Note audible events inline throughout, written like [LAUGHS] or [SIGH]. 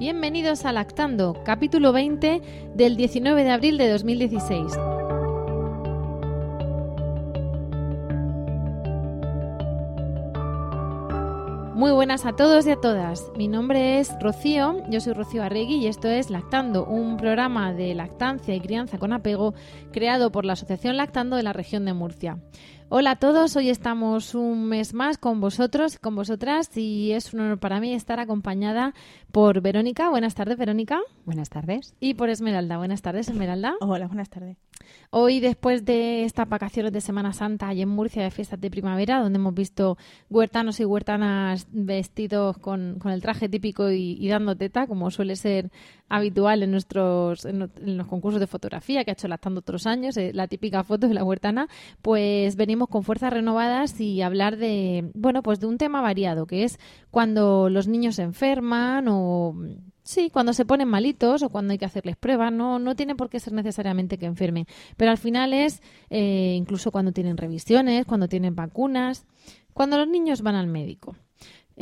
Bienvenidos a Lactando, capítulo 20 del 19 de abril de 2016. Muy buenas a todos y a todas. Mi nombre es Rocío, yo soy Rocío Arregui y esto es Lactando, un programa de lactancia y crianza con apego creado por la Asociación Lactando de la región de Murcia. Hola a todos, hoy estamos un mes más con vosotros, con vosotras y es un honor para mí estar acompañada por Verónica. Buenas tardes, Verónica. Buenas tardes. Y por Esmeralda. Buenas tardes, Esmeralda. Hola, buenas tardes. Hoy, después de estas vacaciones de Semana Santa y en Murcia de fiestas de primavera, donde hemos visto huertanos y huertanas vestidos con, con el traje típico y, y, dando teta, como suele ser habitual en nuestros en, los concursos de fotografía que ha hecho Lactando otros años, eh, la típica foto de la huertana, pues venimos con fuerzas renovadas y hablar de, bueno, pues de un tema variado, que es cuando los niños se enferman o Sí, cuando se ponen malitos o cuando hay que hacerles pruebas, no, no tiene por qué ser necesariamente que enfermen, pero al final es eh, incluso cuando tienen revisiones, cuando tienen vacunas, cuando los niños van al médico.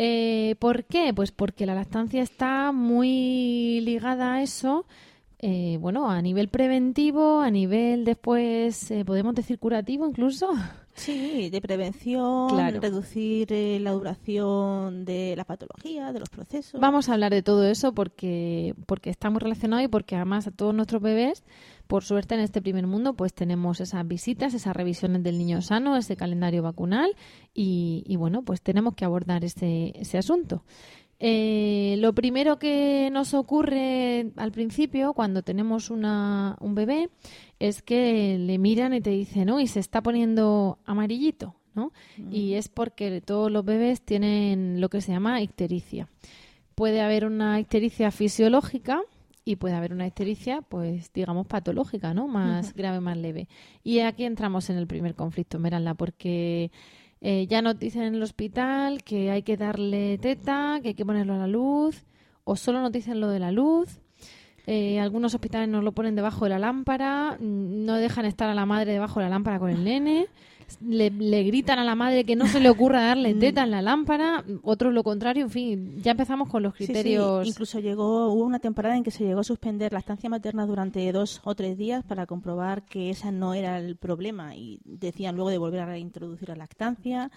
Eh, ¿Por qué? Pues porque la lactancia está muy ligada a eso. Eh, bueno, a nivel preventivo, a nivel después, eh, podemos decir curativo incluso. Sí, de prevención, Claro. reducir eh, la duración de la patología, de los procesos. Vamos a hablar de todo eso porque, porque está muy relacionado y porque además a todos nuestros bebés, por suerte en este primer mundo, pues tenemos esas visitas, esas revisiones del niño sano, ese calendario vacunal y, y bueno, pues tenemos que abordar ese, ese asunto. Eh, lo primero que nos ocurre al principio, cuando tenemos una, un bebé, es que le miran y te dicen, uy, se está poniendo amarillito, ¿no? Y es porque todos los bebés tienen lo que se llama ictericia. Puede haber una ictericia fisiológica y puede haber una ictericia, pues digamos, patológica, ¿no? Más grave, más leve. Y aquí entramos en el primer conflicto, Esmeralda, porque eh, ya nos dicen en el hospital que hay que darle teta, que hay que ponerlo a la luz, o solo nos dicen lo de la luz. Eh, algunos hospitales nos lo ponen debajo de la lámpara, mm, no dejan estar a la madre debajo de la lámpara con el nene, le, le gritan a la madre que no se le ocurra darle [LAUGHS] teta en la lámpara, otros lo contrario, en fin, ya empezamos con los Sí, sí, criterios. Incluso llegó, hubo una temporada en que se llegó a suspender la estancia materna durante dos o tres días para comprobar que esa no era el problema y decían luego de volver a reintroducir la lactancia.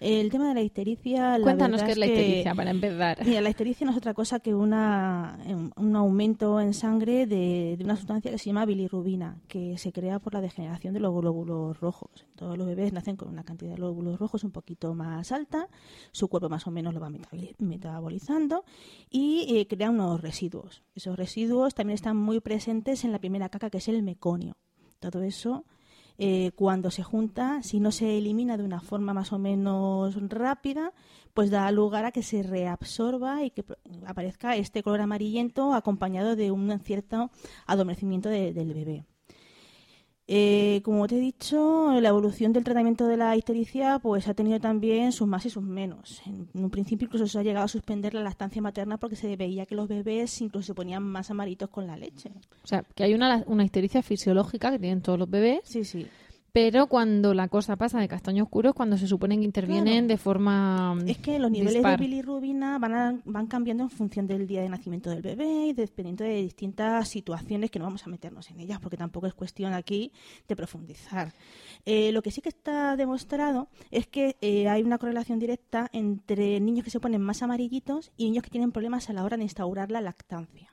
El tema de la ictericia. la Cuéntanos qué es la que- ictericia para empezar. Mira, la ictericia no es otra cosa que una, un- aumento en sangre de, de una sustancia que se llama bilirrubina, que se crea por la degeneración de los glóbulos rojos. Todos los bebés nacen con una cantidad de glóbulos rojos un poquito más alta, su cuerpo más o menos lo va metaboli- metabolizando y eh, crea unos residuos. Esos residuos también están muy presentes en la primera caca, que es el meconio. Todo eso eh, cuando se junta, si no se elimina de una forma más o menos rápida, pues da lugar a que se reabsorba y que aparezca este color amarillento acompañado de un cierto adormecimiento de- del bebé. Eh, como te he dicho, la evolución del tratamiento de la ictericia pues ha tenido también sus más y sus menos. En un principio incluso se ha llegado a suspender la lactancia materna porque se veía que los bebés incluso se ponían más amaritos con la leche. O sea, que hay una, una ictericia fisiológica que tienen todos los bebés, Sí, sí. Pero cuando la cosa pasa de castaño oscuro es cuando se supone que intervienen Claro. de forma Es que los niveles dispar. de bilirrubina van, a- van cambiando en función del día de nacimiento del bebé y dependiendo de distintas situaciones que no vamos a meternos en ellas porque tampoco es cuestión aquí de profundizar. Eh, lo que sí que está demostrado es que eh, hay una correlación directa entre niños que se ponen más amarillitos y niños que tienen problemas a la hora de instaurar la lactancia.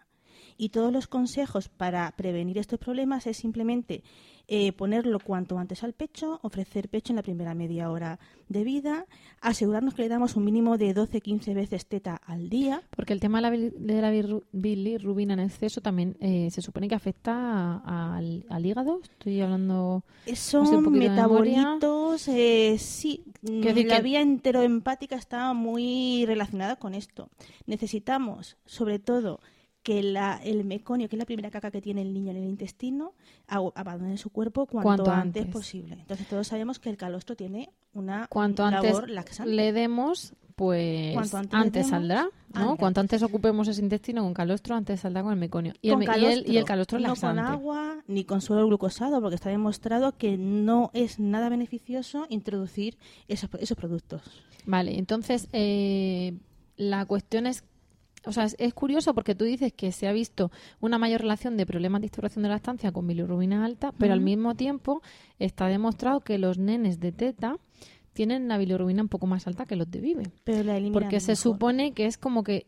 Y todos los consejos para prevenir estos problemas es simplemente eh, ponerlo cuanto antes al pecho, ofrecer pecho en la primera media hora de vida, asegurarnos que le damos un mínimo de 12-15 veces teta al día. Porque el tema de la, bilirrubina en exceso también eh, se supone que afecta al, al hígado. Estoy hablando... Son poquito de metabolitos, eh, sí, decir la que- vía enteroempática está muy relacionada con esto. Necesitamos, sobre todo, que la- el meconio, que es la primera caca que tiene el niño en el intestino, abandone su cuerpo cuanto, Cuanto antes, antes. posible. Entonces todos sabemos que el calostro tiene una Cuanto labor antes laxante. le demos, pues Cuanto antes antes, demos, saldrá, ¿no? antes. Cuanto antes ocupemos ese intestino con calostro, antes saldrá con el meconio. Y, el, me- y el, y el calostro no laxante. con agua ni con suelo glucosado, porque está demostrado que no es nada beneficioso introducir esos, esos productos. Vale, entonces eh, la cuestión es, o sea, es, es curioso porque tú dices que se ha visto una mayor relación de problemas de instauración de la estancia con bilirrubina alta, pero al mismo tiempo está demostrado que los nenes de teta tienen la bilirrubina un poco más alta que los de vive. Pero la Porque se mejor. supone que es como que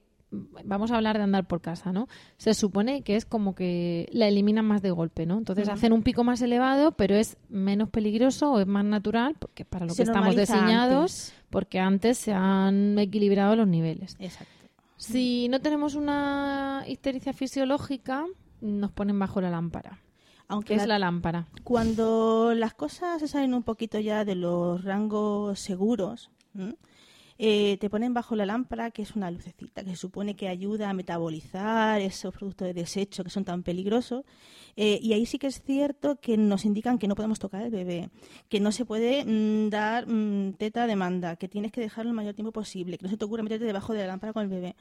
vamos a hablar de andar por casa, ¿no? Se supone que es como que la eliminan más de golpe, ¿no? Entonces hacen un pico más elevado, pero es menos peligroso o es más natural, porque para lo Se que estamos diseñados, antes. porque antes se han equilibrado los niveles. Exacto. Si no tenemos una histericia fisiológica, nos ponen bajo la lámpara. Aunque ¿Qué es la- la lámpara? cuando las cosas se salen un poquito ya de los rangos seguros, ¿m? Eh, te ponen bajo la lámpara, que es una lucecita, que se supone que ayuda a metabolizar esos productos de desecho que son tan peligrosos. Eh, y ahí sí que es cierto que nos indican que no podemos tocar al bebé, que no se puede mm, dar mm, teta a demanda, que tienes que dejarlo el mayor tiempo posible, que no se te ocurra meterte debajo de la lámpara con el bebé.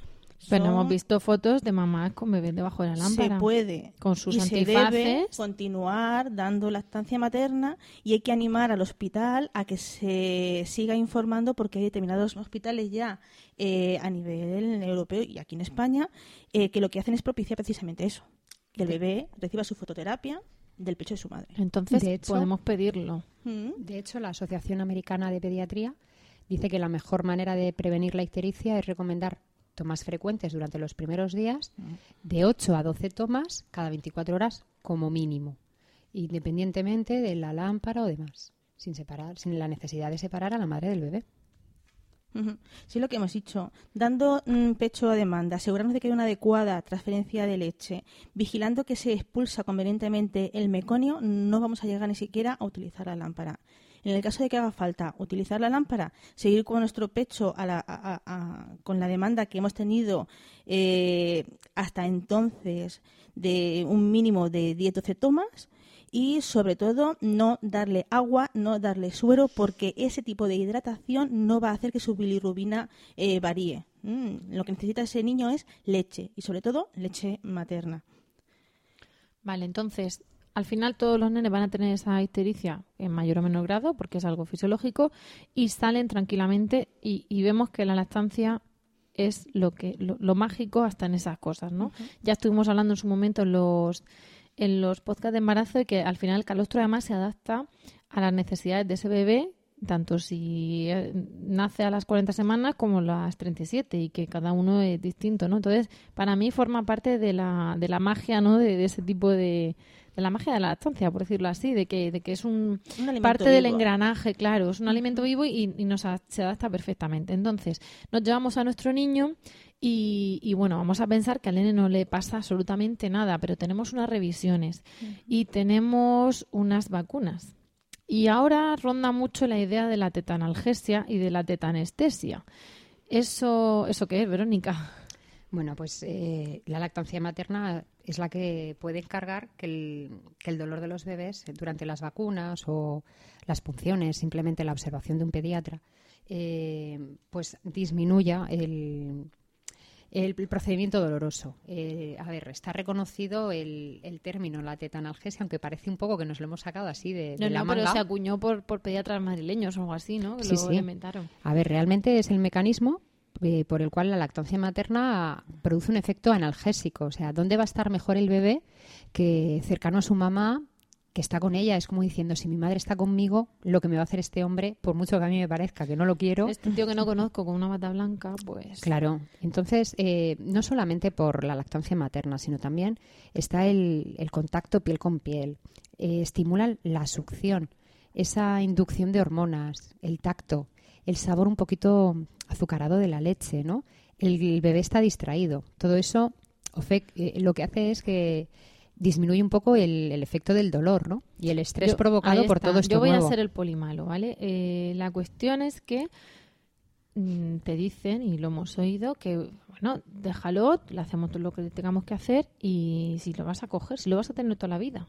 Pero Son- hemos visto fotos de mamás con bebés debajo de la lámpara. se puede. Con sus y se debe continuar dando lactancia materna y hay que animar al hospital a que se siga informando porque hay determinados hospitales ya eh, a nivel europeo y aquí en España eh, que lo que hacen es propiciar precisamente eso. Que el bebé reciba su fototerapia del pecho de su madre. Entonces De hecho- podemos pedirlo. Mm. De hecho, la Asociación Americana de Pediatría dice que la mejor manera de prevenir la ictericia es recomendar tomas frecuentes durante los primeros días, de 8 a 12 tomas cada 24 horas como mínimo, independientemente de la lámpara o demás, sin separar, sin la necesidad de separar a la madre del bebé. Sí, lo que hemos dicho. Dando mm, pecho a demanda, asegurarnos de que hay una adecuada transferencia de leche, vigilando que se expulsa convenientemente el meconio, no vamos a llegar ni siquiera a utilizar la lámpara. En el caso de que haga falta utilizar la lámpara, seguir con nuestro pecho a la- con la demanda que hemos tenido eh, hasta entonces de un mínimo de 10-12 tomas y sobre todo no darle agua, no darle suero, porque ese tipo de hidratación no va a hacer que su bilirrubina eh, varíe. Mm, lo que necesita ese niño es leche y sobre todo leche materna. Vale, entonces, al final todos los nenes van a tener esa histericia en mayor o menor grado, porque es algo fisiológico, y salen tranquilamente y, y vemos que la lactancia es lo que lo, lo mágico hasta en esas cosas, ¿no? Ya estuvimos hablando en su momento en los en los podcasts de embarazo de que al final el calostro además se adapta a las necesidades de ese bebé, tanto si eh, nace a las 40 semanas como las 37 y que cada uno es distinto, ¿no? Entonces, para mí forma parte de la, de la magia, ¿no? De ese tipo de, de la magia de la lactancia, por decirlo así, de que, de que es un, parte del engranaje, claro, es un alimento vivo y, y nos a- se adapta perfectamente. Entonces, nos llevamos a nuestro niño y, y, bueno, vamos a pensar que al nene no le pasa absolutamente nada, pero tenemos unas revisiones y tenemos unas vacunas. Y ahora ronda mucho la idea de la tetanalgesia y de la tetanestesia. ¿Eso, ¿Eso qué es, Verónica? Bueno, pues eh, la lactancia materna es la que puede encargar que el, que el dolor de los bebés durante las vacunas o las punciones, simplemente la observación de un pediatra, eh, pues disminuya el, el, el procedimiento doloroso. Eh, a ver, está reconocido el, el término, la tetanalgesia, aunque parece un poco que nos lo hemos sacado así de, de No, la no, pero manga. se acuñó por, por pediatras madrileños o algo así, ¿no? Que Sí, lo sí. inventaron. A ver, realmente es el mecanismo eh, por el cual la lactancia materna produce un efecto analgésico. O sea, ¿dónde va a estar mejor el bebé que cercano a su mamá que está con ella. Es como diciendo, si mi madre está conmigo, lo que me va a hacer este hombre, por mucho que a mí me parezca que no lo quiero. Este tío que no conozco con una bata blanca, pues... Claro. Entonces, eh, no solamente por la lactancia materna, sino también está el, el contacto piel con piel. Eh, estimula la succión, esa inducción de hormonas, el tacto, el sabor un poquito azucarado de la leche, ¿no? El, el bebé está distraído. Todo eso eh, lo que hace es que disminuye un poco el, el efecto del dolor, ¿no? Y el estrés Yo- provocado por todo esto Yo voy nuevo. a ser el polimalo, ¿vale? Eh, la cuestión es que mm, te dicen, y lo hemos oído, que, bueno, déjalo, le hacemos todo lo que tengamos que hacer y si lo vas a coger, si lo vas a tener toda la vida,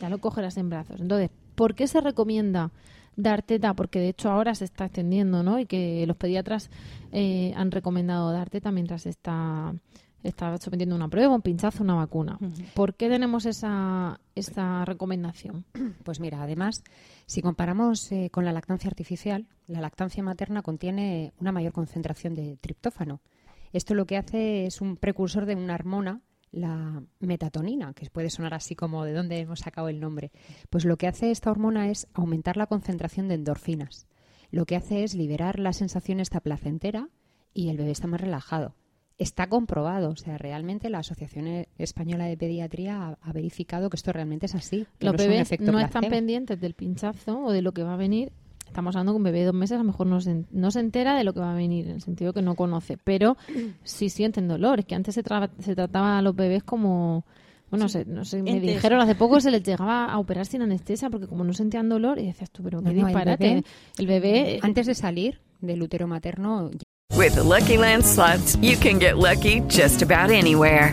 ya lo cogerás en brazos. Entonces, ¿por qué se recomienda dar teta? Porque de hecho ahora se está extendiendo, ¿no? Y que los pediatras eh, han recomendado dar teta mientras está, está sometiendo una prueba, un pinchazo, una vacuna. ¿Por qué tenemos esa, esa recomendación? Pues mira, además, si comparamos eh, con la lactancia artificial, la lactancia materna contiene una mayor concentración de triptófano. Esto lo que hace es un precursor de una hormona, la metatonina, que puede sonar así como de dónde hemos sacado el nombre. Pues lo que hace esta hormona es aumentar la concentración de endorfinas. Lo que hace es liberar la sensación esta placentera y el bebé está más relajado. Está comprobado, o sea, realmente la Asociación Española de Pediatría ha, ha verificado que esto realmente es así. que Los no bebés no están pendientes del pinchazo o de lo que va a venir. Estamos hablando que un bebé de dos meses a lo mejor no se, no se entera de lo que va a venir, en el sentido que no conoce, pero [CLEARS THROAT] sí sienten dolor. Es que antes se, tra- se trataba a los bebés como... Bueno, se- no sé, me Entes. dijeron hace poco se les llegaba a operar sin anestesia porque como no sentían dolor, y decías tú, pero qué No, no, el disparate. bebé- El bebé, Antes de salir del útero materno, With the Lucky Land slots, you can get lucky just about anywhere.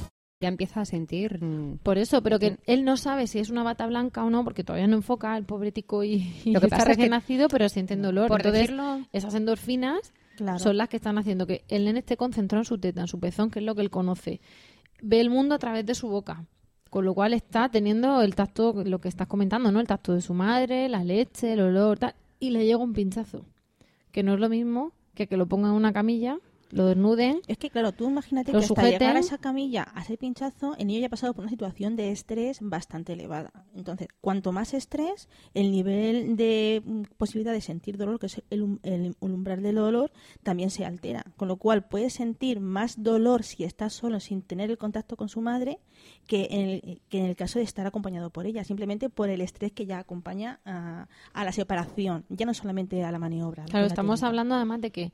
Ya empieza a sentir mm, por eso, pero que él no sabe si es una bata blanca o no, porque todavía no enfoca el pobre tico y, y Lo que está pasa es que- nacido, pero sienten dolor. Por Entonces, decirlo- esas endorfinas Claro. son las que están haciendo que el nene esté concentrado en su teta, en su pezón, que es lo que él conoce. Ve el mundo a través de su boca. Con lo cual está teniendo el tacto, lo que estás comentando, ¿no? El tacto de su madre, la leche, el olor, tal. Y le llega un pinchazo. Que no es lo mismo que que lo pongan en una camilla, lo desnuden. Es que, claro, tú imagínate que hasta sujeten. llegar a esa camilla, a ese pinchazo, el niño ya ha pasado por una situación de estrés bastante elevada. Entonces, cuanto más estrés, el nivel de mm, posibilidad de sentir dolor, que es el, el umbral del dolor, también se altera. Con lo cual, puede sentir más dolor si está solo, sin tener el contacto con su madre, que en el, que en el caso de estar acompañado por ella, simplemente por el estrés que ya acompaña a, a la separación, ya no solamente a la maniobra. Claro, la estamos técnica. hablando además de que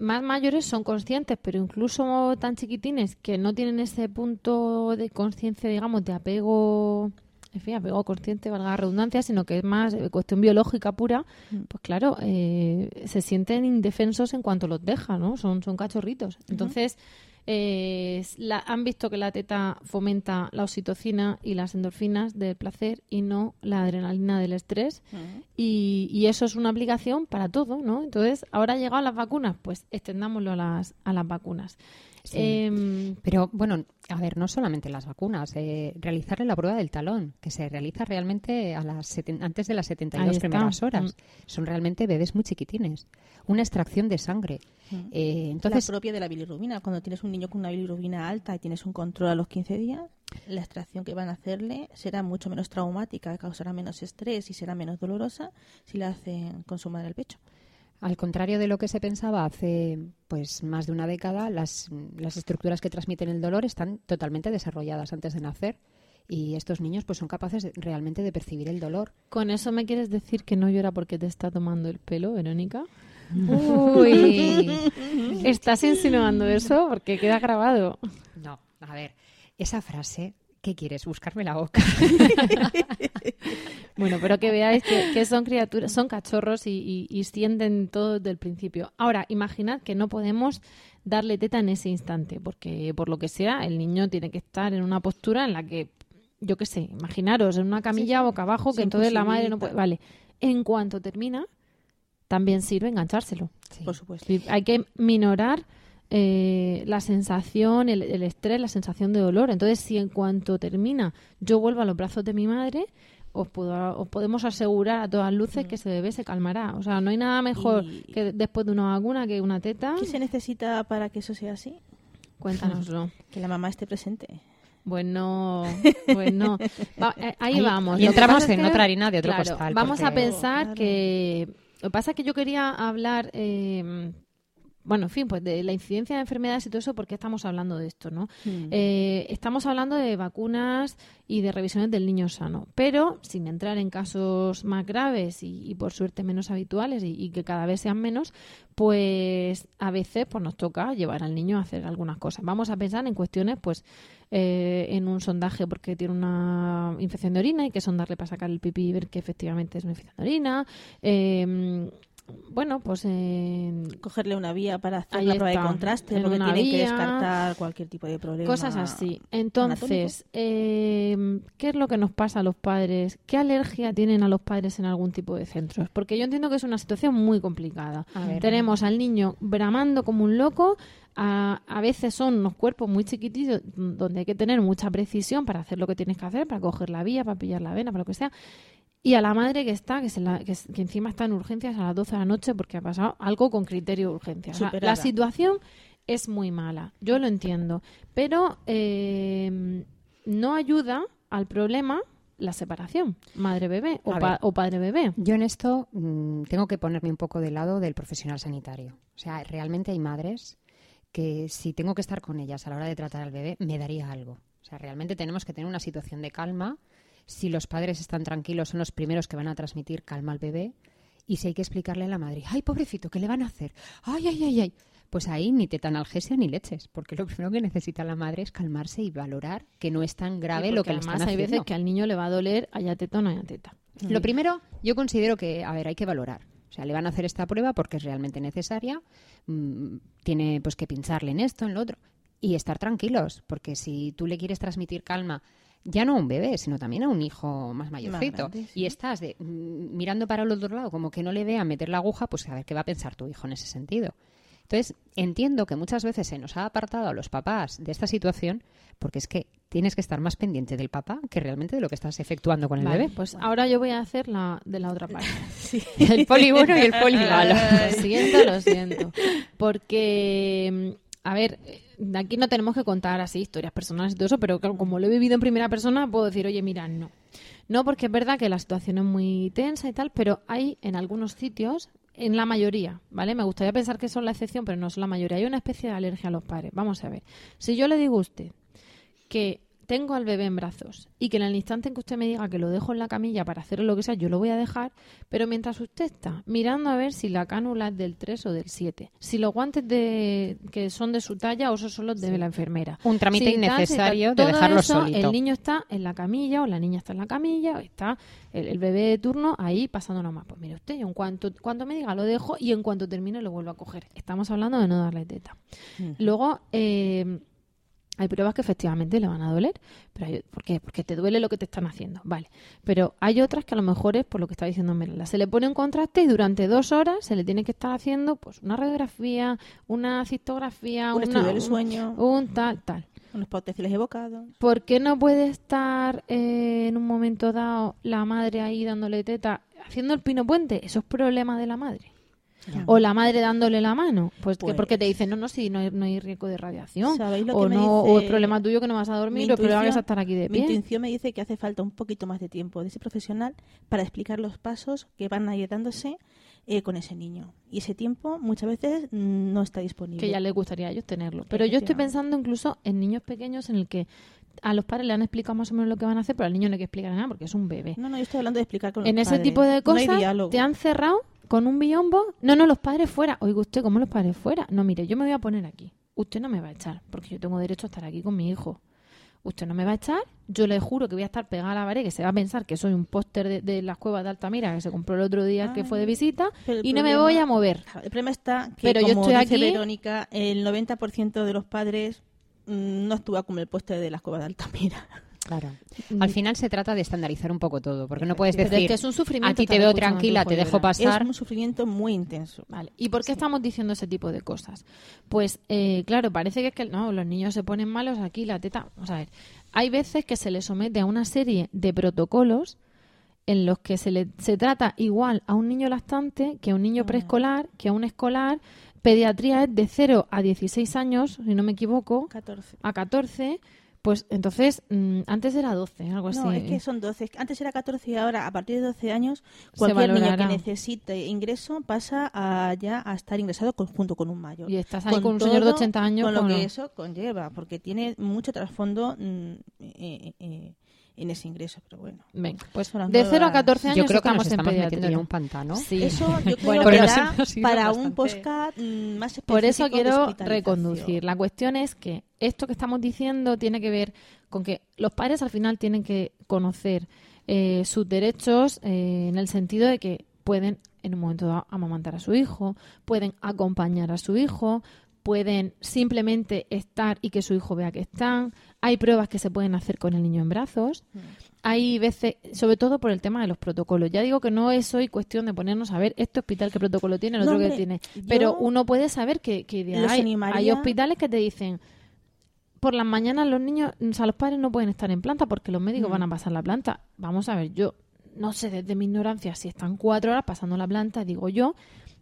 más mayores son conscientes, pero incluso tan chiquitines que no tienen ese punto de conciencia, digamos, de apego, en fin, apego consciente, valga la redundancia, sino que es más eh, cuestión biológica pura, pues claro, eh, se sienten indefensos en cuanto los deja, ¿no? Son, son cachorritos. Entonces, eh, la- han visto que la teta fomenta la oxitocina y las endorfinas del placer y no la adrenalina del estrés. Y, y eso es una aplicación para todo, ¿no? Entonces, ahora han llegado las vacunas, pues extendámoslo a las, a las vacunas. Sí. Em, Pero bueno, a ver, no solamente las vacunas, eh, realizarle la prueba del talón, que se realiza realmente a las seten- antes de las 72 Ahí está. primeras horas. Mm. Son realmente bebés muy chiquitines. Una extracción de sangre. Eh, entonces, la propia de la bilirrubina. Cuando tienes un niño con una bilirrubina alta y tienes un control a los 15 días, la extracción que van a hacerle será mucho menos traumática, causará menos estrés y será menos dolorosa si la hacen con su madre al pecho. Al contrario de lo que se pensaba hace pues más de una década, las, las estructuras que transmiten el dolor están totalmente desarrolladas antes de nacer y estos niños pues son capaces de- realmente de percibir el dolor. ¿Con eso me quieres decir que no llora porque te está tomando el pelo, Verónica? [LAUGHS] Uy. ¿Estás insinuando eso? Porque queda grabado. No, a ver, esa frase, ¿qué quieres? Buscarme la boca. [LAUGHS] Bueno, pero que veáis que, que son criaturas, son cachorros y, y- y sienten todo desde el principio. Ahora, imaginad que no podemos darle teta en ese instante, porque por lo que sea, el niño tiene que estar en una postura en la que, yo qué sé, imaginaros, en una camilla boca abajo, que entonces la madre no puede. Vale, en cuanto termina, también sirve enganchárselo. Por supuesto. Hay que minorar eh, la sensación, el, el estrés, la sensación de dolor. Entonces, si en cuanto termina yo vuelvo a los brazos de mi madre, os, puedo, os podemos asegurar a todas luces que ese bebé se calmará. O sea, no hay nada mejor Y- que después de una vacuna que una teta. ¿Qué se necesita para que eso sea así? Cuéntanoslo. [LAUGHS] Que la mamá esté presente. Bueno, bueno. [LAUGHS] Va- eh, ahí, Ahí- vamos. y Lo entramos es en que, otra harina de otro claro, costal, Vamos a pensar Claro. que... Lo que pasa es que yo quería hablar... eh, bueno, en fin, pues de la incidencia de enfermedades y todo eso, ¿por qué estamos hablando de esto, no? Mm. Eh, estamos hablando de vacunas y de revisiones del niño sano, pero sin entrar en casos más graves y, y por suerte menos habituales y, y que cada vez sean menos, pues a veces pues nos toca llevar al niño a hacer algunas cosas. Vamos a pensar en cuestiones, pues eh, en un sondaje porque tiene una infección de orina y que sondarle para sacar el pipí y ver que efectivamente es una infección de orina. Eh, bueno, pues Cogerle una vía para hacer la prueba está, de contraste, porque tienen que descartar cualquier tipo de problema. Cosas así. Entonces, eh, ¿qué es lo que nos pasa a los padres? ¿Qué alergia tienen a los padres en algún tipo de centros? Porque yo entiendo que es una situación muy complicada. Tenemos al niño bramando como un loco. A, a veces son unos cuerpos muy chiquititos donde hay que tener mucha precisión para hacer lo que tienes que hacer, para coger la vía, para pillar la vena, para lo que sea. Y a la madre que está, que, se la- que, encima está en urgencias a las 12 de la noche porque ha pasado algo con criterio de urgencia. O sea, Superada. la situación es muy mala, yo lo entiendo, pero eh, no ayuda al problema la separación, madre-bebé o, pa- o padre-bebé. Yo en esto mm, tengo que ponerme un poco del lado del profesional sanitario. O sea, realmente hay madres que si tengo que estar con ellas a la hora de tratar al bebé, me daría algo. O sea, realmente tenemos que tener una situación de calma. Si los padres están tranquilos, son los primeros que van a transmitir calma al bebé. Y si hay que explicarle a la madre, ay, pobrecito, ¿qué le van a hacer? Ay, ay, ay, ay. Pues ahí ni tetanalgesia ni leches, porque lo [LAUGHS] primero que necesita la madre es calmarse y valorar que no es tan grave Sí, lo que le están hay haciendo. veces que al niño le va a doler haya teta o no haya teta. Lo primero, yo considero que, a ver, hay que valorar. O sea, le van a hacer esta prueba porque es realmente necesaria. mm, tiene pues que pincharle en esto, en lo otro. Y estar tranquilos, porque si tú le quieres transmitir calma, ya no a un bebé, sino también a un hijo más mayorcito, grande, y estás de, mm, mirando para el otro lado como que no le vea meter la aguja, pues a ver qué va a pensar tu hijo en ese sentido. Entonces, entiendo que muchas veces se nos ha apartado a los papás de esta situación porque es que tienes que estar más pendiente del papá que realmente de lo que estás efectuando con el Vale, bebé. pues ahora yo voy a hacer la de la otra parte. [LAUGHS] El poli bueno y el [LAUGHS] poli malo. Lo siento, lo siento. Porque, mm, a ver, aquí no tenemos que contar así historias personales y todo eso, pero como lo he vivido en primera persona, puedo decir, oye, mira, no. No, porque es verdad que la situación es muy tensa y tal, pero hay en algunos sitios, en la mayoría, ¿vale? Me gustaría pensar que son la excepción, pero no son la mayoría. Hay una especie de alergia a los padres. Vamos a ver. Si yo le digo a usted que tengo al bebé en brazos y que en el instante en que usted me diga que lo dejo en la camilla para hacer lo que sea, yo lo voy a dejar, pero mientras usted está mirando a ver si la cánula es del 3 o del 7, si los guantes de que son de su talla o son los de la enfermera. Un trámite Si innecesario de dejarlo eso, solito. El niño está en la camilla o la niña está en la camilla o está el, el bebé de turno ahí pasando nomás. Pues mire usted, en cuanto, cuando me diga lo dejo y en cuanto termine lo vuelvo a coger. Estamos hablando de no darle teta. Luego, eh, hay pruebas que efectivamente le van a doler. Pero hay- ¿Por qué? Porque te duele lo que te están haciendo. Vale. Pero hay otras que a lo mejor es por lo que está diciendo Merla. Se le pone un contraste y durante dos horas se le tiene que estar haciendo pues una radiografía, una cistografía, Un una- estudio del un- sueño. un tal, tal. Unos potenciales evocados. ¿Por qué no puede estar eh, en un momento dado la madre ahí dándole teta, haciendo el pino puente? Eso es problema de la madre. O la madre dándole la mano. Pues, que Pues- porque te dicen, no, no, si no hay, no hay riesgo de radiación. ¿Sabéis lo o, que me no, dice o es problema tuyo que no vas a dormir, mi o el problema que vas a estar aquí de Mi pie. intuición me dice que hace falta un poquito más de tiempo de ese profesional para explicar los pasos que van a ir dándose eh, con ese niño. Y ese tiempo muchas veces mm, no está disponible. Que ya les gustaría a ellos tenerlo. Pero yo estoy pensando incluso en niños pequeños en el que a los padres le han explicado más o menos lo que van a hacer, pero al niño no hay que explicar nada porque es un bebé. No, no, yo estoy hablando de explicar con en los ese padres. tipo de cosas te han cerrado con un biombo. No, no, los padres fuera. Oiga usted, ¿cómo los padres fuera? No, mire, yo me voy a poner aquí. Usted no me va a echar porque yo tengo derecho a estar aquí con mi hijo. Usted no me va a echar. Yo le juro que voy a estar pegada a la pared, que se va a pensar que soy un póster de, de las cuevas de Altamira que se compró el otro día que fue de visita Pero el y no me voy a mover. El problema está que, Pero yo como estoy dice aquí- Verónica, el 90% de los padres mm, no actúa como el poste de las cuevas de Altamira. Claro. Al final se trata de estandarizar un poco todo, porque no puedes decir, que es un sufrimiento a ti te veo tranquila, te de dejo pasar. Es un sufrimiento muy intenso. Vale. ¿Y por qué estamos diciendo ese tipo de cosas? Pues, eh, claro, parece que es que no, los niños se ponen malos aquí, la teta. Vamos a ver. Hay veces que se les somete a una serie de protocolos en los que se le se trata igual a un niño lactante que a un niño preescolar, que a un escolar. Pediatría es de 0 a 16 años, si no me equivoco, 14. a 14. Pues entonces, mm, antes era 12, algo así. No, es que son 12. Antes era 14 y ahora, a partir de 12 años, cualquier niño que necesite ingreso pasa a ya a estar ingresado con- junto con un mayor. Y estás ahí con un señor de todo- 80 años Con lo con que lo- eso conlleva, porque tiene mucho trasfondo mm, eh, eh, en ese ingreso. Pero bueno, Venga, pues de 0 a nuevas- 14 años Yo creo que estamos, nos en estamos metiendo pediatría. en un pantano. Sí. eso yo [LAUGHS] creo Bueno, que da para un bastante. podcast mm, más específico Por eso quiero reconducir. La cuestión es que esto que estamos diciendo tiene que ver con que los padres al final tienen que conocer eh, sus derechos eh, en el sentido de que pueden en un momento dado amamantar a su hijo, pueden acompañar a su hijo, pueden simplemente estar y que su hijo vea que están. Hay pruebas que se pueden hacer con el niño en brazos. Hay veces, sobre todo por el tema de los protocolos. Ya digo que no es hoy cuestión de ponernos a ver este hospital qué protocolo tiene, el No, otro que tiene. Pero uno puede saber que, que hay, hay hospitales que te dicen por las mañanas los niños, o sea, los padres no pueden estar en planta porque los médicos Mm. van a pasar la planta. Vamos a ver, yo no sé desde mi ignorancia si están cuatro horas pasando la planta, digo yo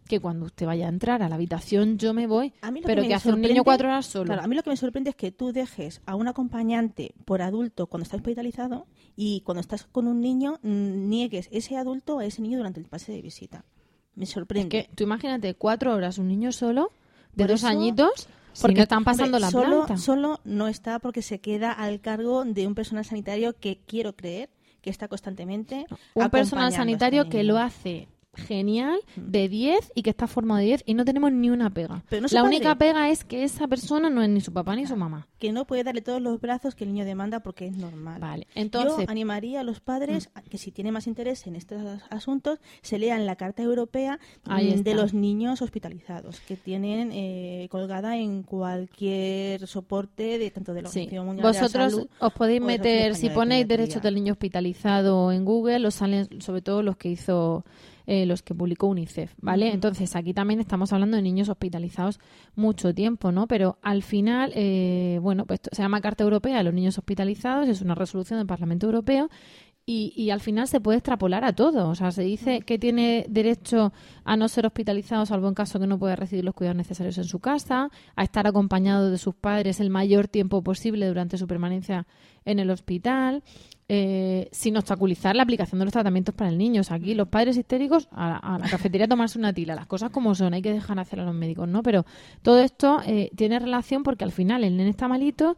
que cuando usted vaya a entrar a la habitación yo me voy, A mí lo pero que hace un niño cuatro horas solo. Claro, a mí lo que me sorprende es que tú dejes a un acompañante por adulto cuando está hospitalizado y cuando estás con un niño mm, niegues ese adulto a ese niño durante el pase de visita. Me Es sorprende. que tú imagínate cuatro horas un niño solo de Por dos eso- añitos Si porque no- están pasando Hombre, la solo, planta. Solo no está porque se queda al cargo de un personal sanitario que quiero creer que está constantemente. un personal a sanitario este que lo hace genial de 10 y que está formado de 10 y no tenemos ni una pega. Pero no su la padre. única pega es que esa persona no es ni su papá ni su mamá. Que no puede darle todos los brazos que el niño demanda porque es normal. Vale, entonces- Yo animaría a los padres a que si tienen más interés en estos asuntos, se lean la Carta Europea mm, de los niños hospitalizados, que tienen eh, colgada en cualquier soporte de tanto de la Sí. Mundial de la Vosotros Salud os podéis meter, si de ponéis derechos del niño hospitalizado en Google, os salen sobre todo los que hizo, eh, los que publicó UNICEF, ¿vale? Entonces aquí también estamos hablando de niños hospitalizados mucho tiempo, ¿no? Pero al final, eh, bueno, pues esto se llama Carta Europea de los Niños Hospitalizados, es una resolución del Parlamento Europeo y, y al final se puede extrapolar a todo. O sea, se dice que tiene derecho a no ser hospitalizado, salvo en caso que no pueda recibir los cuidados necesarios en su casa, a estar acompañado de sus padres el mayor tiempo posible durante su permanencia en el hospital, eh, sin obstaculizar la aplicación de los tratamientos para el niño. O sea, aquí los padres histéricos a, a la cafetería a tomarse una tila, las cosas como son, hay que dejar hacer a los médicos, ¿no? Pero todo esto eh, tiene relación porque al final el nene está malito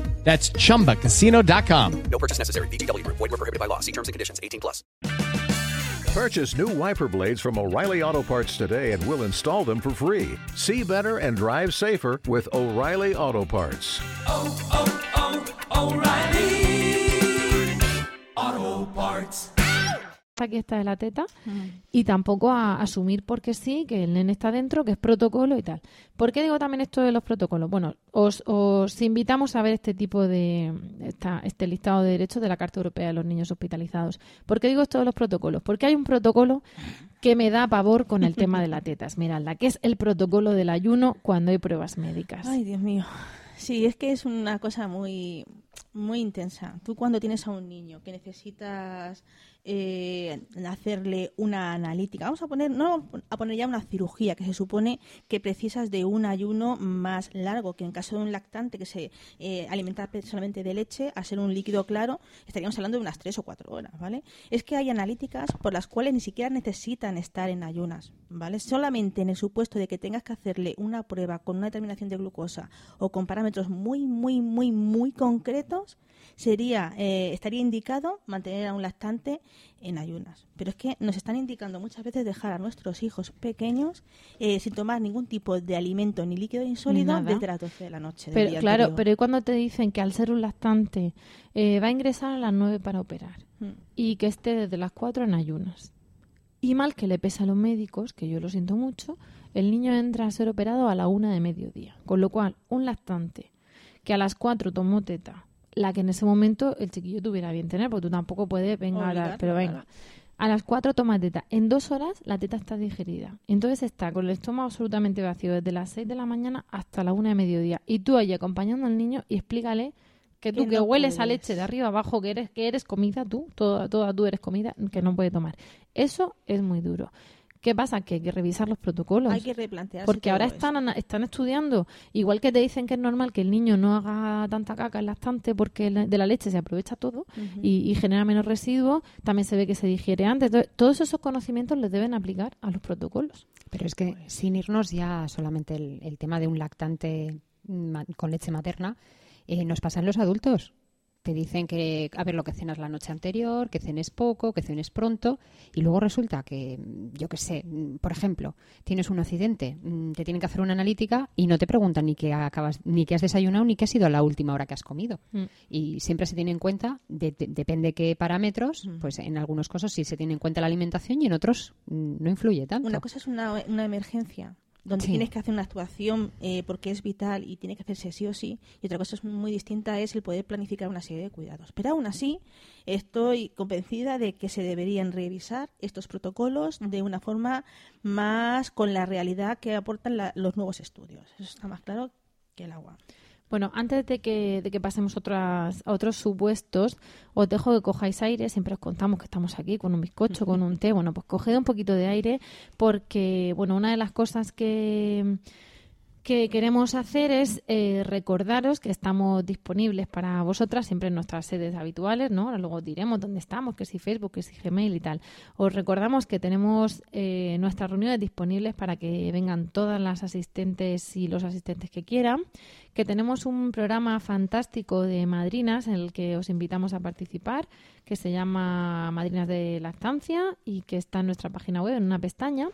That's chumbacasino.com. No purchase necessary. VGW Group. Void were prohibited by law. See terms and conditions. 18 plus. Purchase new wiper blades from O'Reilly Auto Parts today and we'll install them for free. See better and drive safer with O'Reilly Auto Parts. Oh, oh, oh, O'Reilly Auto Parts. Aquí está de la teta y tampoco a asumir porque sí que el nene está dentro, que es protocolo y tal. ¿Por qué digo también esto de los protocolos? Bueno, os, os invitamos a ver este tipo de esta- este listado de derechos de la Carta Europea de los Niños Hospitalizados. ¿Por qué digo esto de los protocolos? Porque hay un protocolo que me da pavor con el tema de las tetas. Miradla, que es el protocolo del ayuno cuando hay pruebas médicas. Ay, Dios mío. Sí, es que es una cosa muy, muy intensa. Tú cuando tienes a un niño que necesitas eh, hacerle una analítica. Vamos a poner, no a poner ya una cirugía que se supone que precisas de un ayuno más largo, que en caso de un lactante que se eh, alimenta solamente de leche, a ser un líquido claro, estaríamos hablando de unas tres o cuatro horas, ¿vale? Es que hay analíticas por las cuales ni siquiera necesitan estar en ayunas, ¿vale? Solamente en el supuesto de que tengas que hacerle una prueba con una determinación de glucosa o con parámetros muy, muy, muy, muy concretos, sería eh, estaría indicado mantener a un lactante en ayunas. Pero es que nos están indicando muchas veces dejar a nuestros hijos pequeños eh, sin tomar ningún tipo de alimento ni líquido insólido Nada. desde las 12 de la noche. del Pero día claro, anterior. pero ¿y cuando te dicen que al ser un lactante eh, va a ingresar a las 9 para operar Mm. y que esté desde las 4 en ayunas? Y mal que le pesa a los médicos, que yo lo siento mucho, el niño entra a ser operado a la una de mediodía. Con lo cual, un lactante que a las 4 tomó teta, la que en ese momento el chiquillo tuviera bien tener, porque tú tampoco puedes, venga, a dar, pero venga. A las 4 toma teta. En dos horas la teta está digerida. Entonces está con el estómago absolutamente vacío desde las 6 de la mañana hasta la una de mediodía. Y tú ahí acompañando al niño y explícale que tú Que no hueles a leche de arriba abajo, que eres, que eres comida tú, toda, toda tú eres comida, que no puede tomar. Eso es muy duro. ¿Qué pasa? Que hay que revisar los protocolos. Hay que replantearse Porque ahora están, están estudiando, igual que te dicen que es normal que el niño no haga tanta caca en lactante porque de la leche se aprovecha todo y, y genera menos residuos, también se ve que se digiere antes. Entonces, todos esos conocimientos les deben aplicar a los protocolos. Pero es que sin irnos ya solamente el, el tema de un lactante con leche materna, eh, nos pasa en los adultos. Te dicen que, a ver, lo que cenas la noche anterior, que cenes poco, que cenes pronto, y luego resulta que, mm, yo qué sé, mm, por ejemplo, tienes un accidente, mm, te tienen que hacer una analítica y no te preguntan ni qué acabas, ni qué has desayunado, ni qué ha sido la última hora que has comido. Mm. Y siempre se tiene en cuenta, de- de- depende qué parámetros, pues en algunos casos sí se tiene en cuenta la alimentación y en otros mm, no influye tanto. Una cosa es una, una emergencia, donde Sí. tienes que hacer una actuación eh, porque es vital y tiene que hacerse sí o sí, y otra cosa es muy distinta es el poder planificar una serie de cuidados. Pero aún así, estoy convencida de que se deberían revisar estos protocolos de una forma más con la realidad que aportan la- los nuevos estudios. Eso está más claro que el agua. Bueno, antes de que, de que pasemos otras, a otros supuestos, os dejo que cojáis aire. Siempre os contamos que estamos aquí con un bizcocho, con un [LAUGHS] té. Bueno, pues coged un poquito de aire porque, bueno, una de las cosas que, que queremos hacer es eh, recordaros que estamos disponibles para vosotras siempre en nuestras sedes habituales, ¿no? Ahora luego os diremos dónde estamos, que si Facebook, que si Gmail y tal. Os recordamos que tenemos eh, nuestras reuniones disponibles para que vengan todas las asistentes y los asistentes que quieran, que tenemos un programa fantástico de madrinas en el que os invitamos a participar, que se llama Madrinas de Lactancia y que está en nuestra página web en una pestaña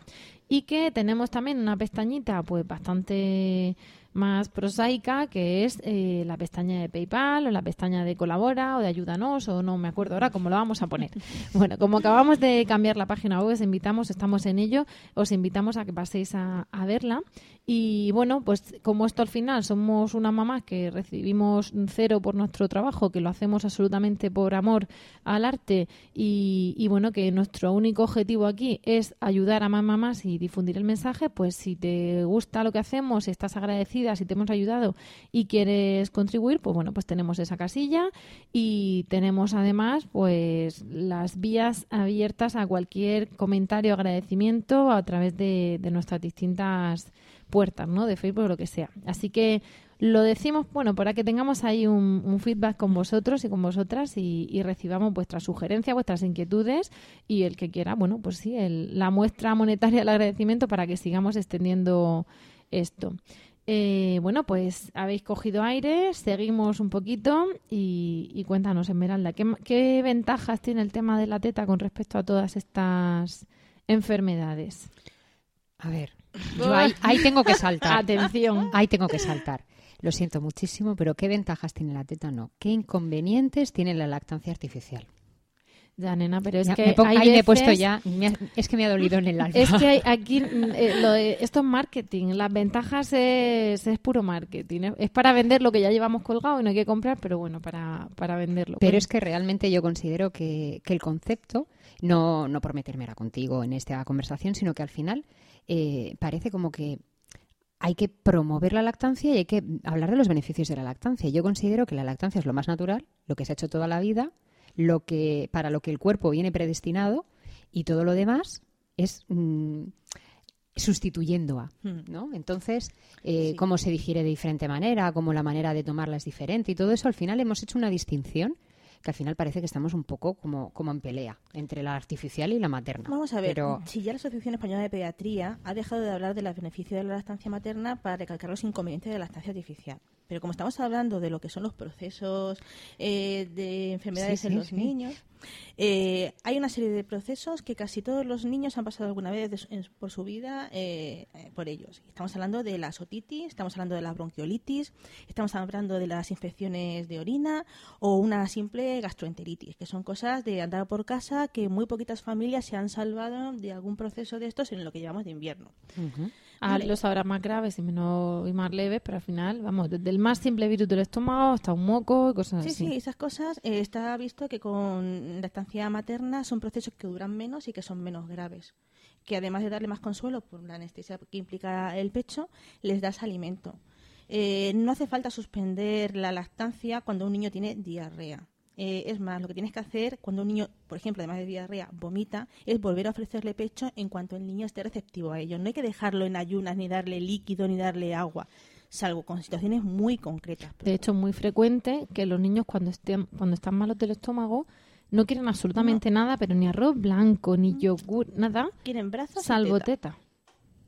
y que tenemos también una pestañita pues bastante más prosaica que es eh, la pestaña de PayPal o la pestaña de colabora o de ayúdanos o no me acuerdo ahora cómo lo vamos a poner. [LAUGHS] Bueno, como acabamos de cambiar la página web, os invitamos, estamos en ello, os invitamos a que paséis a, a verla y bueno, pues como esto al final somos una mamá que recibimos cero por nuestro trabajo, que lo hacemos absolutamente por amor al arte y, y bueno, que nuestro único objetivo aquí es ayudar a más mamás y difundir el mensaje, pues si te gusta lo que hacemos, si estás agradecida, si te hemos ayudado y quieres contribuir, pues bueno, pues tenemos esa casilla y tenemos además pues las vías abiertas a cualquier comentario, agradecimiento a través de, nuestras distintas puertas, ¿no? De Facebook o lo que sea. Así que lo decimos, bueno, para que tengamos ahí un, un feedback con vosotros y con vosotras y, y recibamos vuestras sugerencias, vuestras inquietudes y el que quiera, bueno, pues sí, el- la muestra monetaria del agradecimiento para que sigamos extendiendo esto. Eh, bueno, pues habéis cogido aire, seguimos un poquito y, y cuéntanos, Esmeralda, ¿qué, ¿qué ventajas tiene el tema de la teta con respecto a todas estas enfermedades? A ver, yo ahí, ahí tengo que saltar. Atención. Ahí tengo que saltar. Lo siento muchísimo, pero ¿qué ventajas tiene la teta? No. ¿Qué inconvenientes tiene la lactancia artificial? Ya, nena, pero es Ya, que me pongo- hay ahí me he veces- puesto ya. me ha- es que me ha dolido en el alma. Es que hay aquí, [LAUGHS] mm, eh, lo de- esto es marketing. Las ventajas es, es puro marketing. Es, es para vender lo que ya llevamos colgado y no hay que comprar, pero bueno, para, para venderlo. Pero Bueno, es que realmente yo considero que, que el concepto, no, no por meterme ahora contigo en esta conversación, sino que al final eh, parece como que hay que promover la lactancia y hay que hablar de los beneficios de la lactancia. Yo considero que la lactancia es lo más natural, lo que se ha hecho toda la vida, lo que, para lo que el cuerpo viene predestinado y todo lo demás es mm, sustituyendo a, Hmm. ¿no? Entonces, eh, cómo se digiere de diferente manera, cómo la manera de tomarla es diferente y todo eso, al final hemos hecho una distinción que al final parece que estamos un poco como, como en pelea entre la artificial y la materna. Vamos a ver, Pero, si ya la Asociación Española de Pediatría ha dejado de hablar de los beneficios de la lactancia materna para recalcar los inconvenientes de la lactancia artificial. Pero como estamos hablando de lo que son los procesos eh, de enfermedades Sí, en sí, los sí. niños, eh, hay una serie de procesos que casi todos los niños han pasado alguna vez de su- en- por su vida eh, eh, por ellos. Estamos hablando de la otitis, estamos hablando de la bronquiolitis, estamos hablando de las infecciones de orina o una simple gastroenteritis, que son cosas de andar por casa que muy poquitas familias se han salvado de algún proceso de estos en lo que llevamos de invierno. Ah, Vale. los habrá más graves y menos y más leves, pero al final, vamos, desde el más simple virus del estómago hasta un moco y cosas Sí, así. sí, esas cosas eh, está visto que con lactancia materna son procesos que duran menos y que son menos graves. Que además de darle más consuelo por la anestesia que implica el pecho, les das alimento. Eh, no hace falta suspender la lactancia cuando un niño tiene diarrea. Eh, es más, lo que tienes que hacer cuando un niño, por ejemplo, además de diarrea, vomita, es volver a ofrecerle pecho en cuanto el niño esté receptivo a ello. No hay que dejarlo en ayunas, ni darle líquido, ni darle agua, salvo con situaciones muy concretas. De hecho, es muy frecuente que los niños cuando estén cuando están malos del estómago no quieren absolutamente nada, pero ni arroz blanco, ni yogur, nada, Quieren brazos y salvo teta. teta.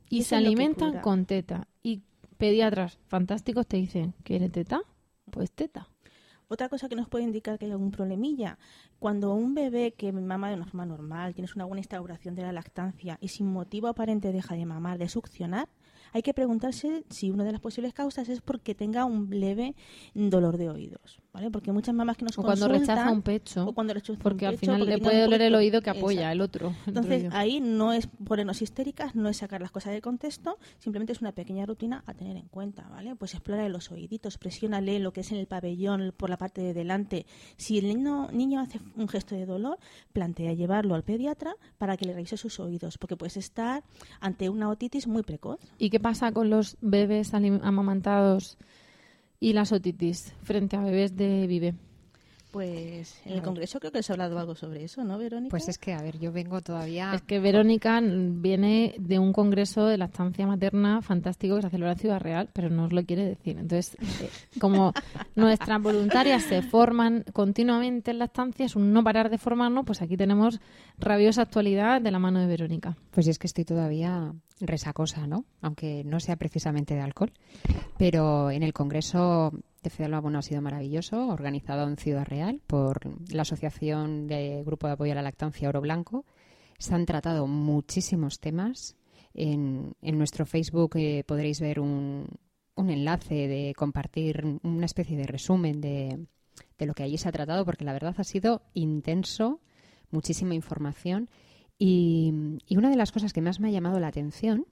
Y, Y se alimentan con teta. Y pediatras fantásticos te dicen, ¿quieres teta? Pues teta. Otra cosa que nos puede indicar que hay algún problemilla, cuando un bebé que mama de una forma normal, tienes una buena instauración de la lactancia y sin motivo aparente deja de mamar, de succionar, hay que preguntarse si una de las posibles causas es porque tenga un leve dolor de oídos, ¿vale? Porque muchas mamás que nos O cuando consultan- rechaza un pecho. o cuando rechaza un porque al pecho, final porque le puede doler el oído que apoya Exacto. el otro. el Entonces, ahí no es ponernos histéricas, no es sacar las cosas del contexto, simplemente es una pequeña rutina a tener en cuenta, ¿vale? Pues explora los oíditos, presiónale lo que es en el pabellón por la parte de delante. Si el niño, niño hace un gesto de dolor, plantea llevarlo al pediatra para que le revise sus oídos, porque puedes estar ante una otitis muy precoz. ¿Y qué pasa con los bebés amamantados y las otitis frente a bebés de vive? Pues en el Congreso creo que se ha hablado algo sobre eso, ¿no, Verónica? pues es que, a ver, yo vengo todavía... Es que Verónica viene de un congreso de lactancia materna fantástico que se celebra en Ciudad Real, pero no os lo quiere decir. Entonces, eh, como [LAUGHS] nuestras voluntarias se forman continuamente en lactancia, es un no parar de formarnos, pues aquí tenemos rabiosa actualidad de la mano de Verónica. Pues es que estoy todavía resacosa, ¿no? Aunque no sea precisamente de alcohol. Pero en el Congreso de Fidel Bueno ha sido maravilloso, organizado en Ciudad Real por la Asociación de Grupo de Apoyo a la Lactancia Oro Blanco. Se han tratado muchísimos temas. En, nuestro Facebook eh, podréis ver un, enlace de compartir una especie de resumen de, de lo que allí se ha tratado, porque la verdad ha sido intenso, muchísima información. Y, y una de las cosas que más me ha llamado la atención,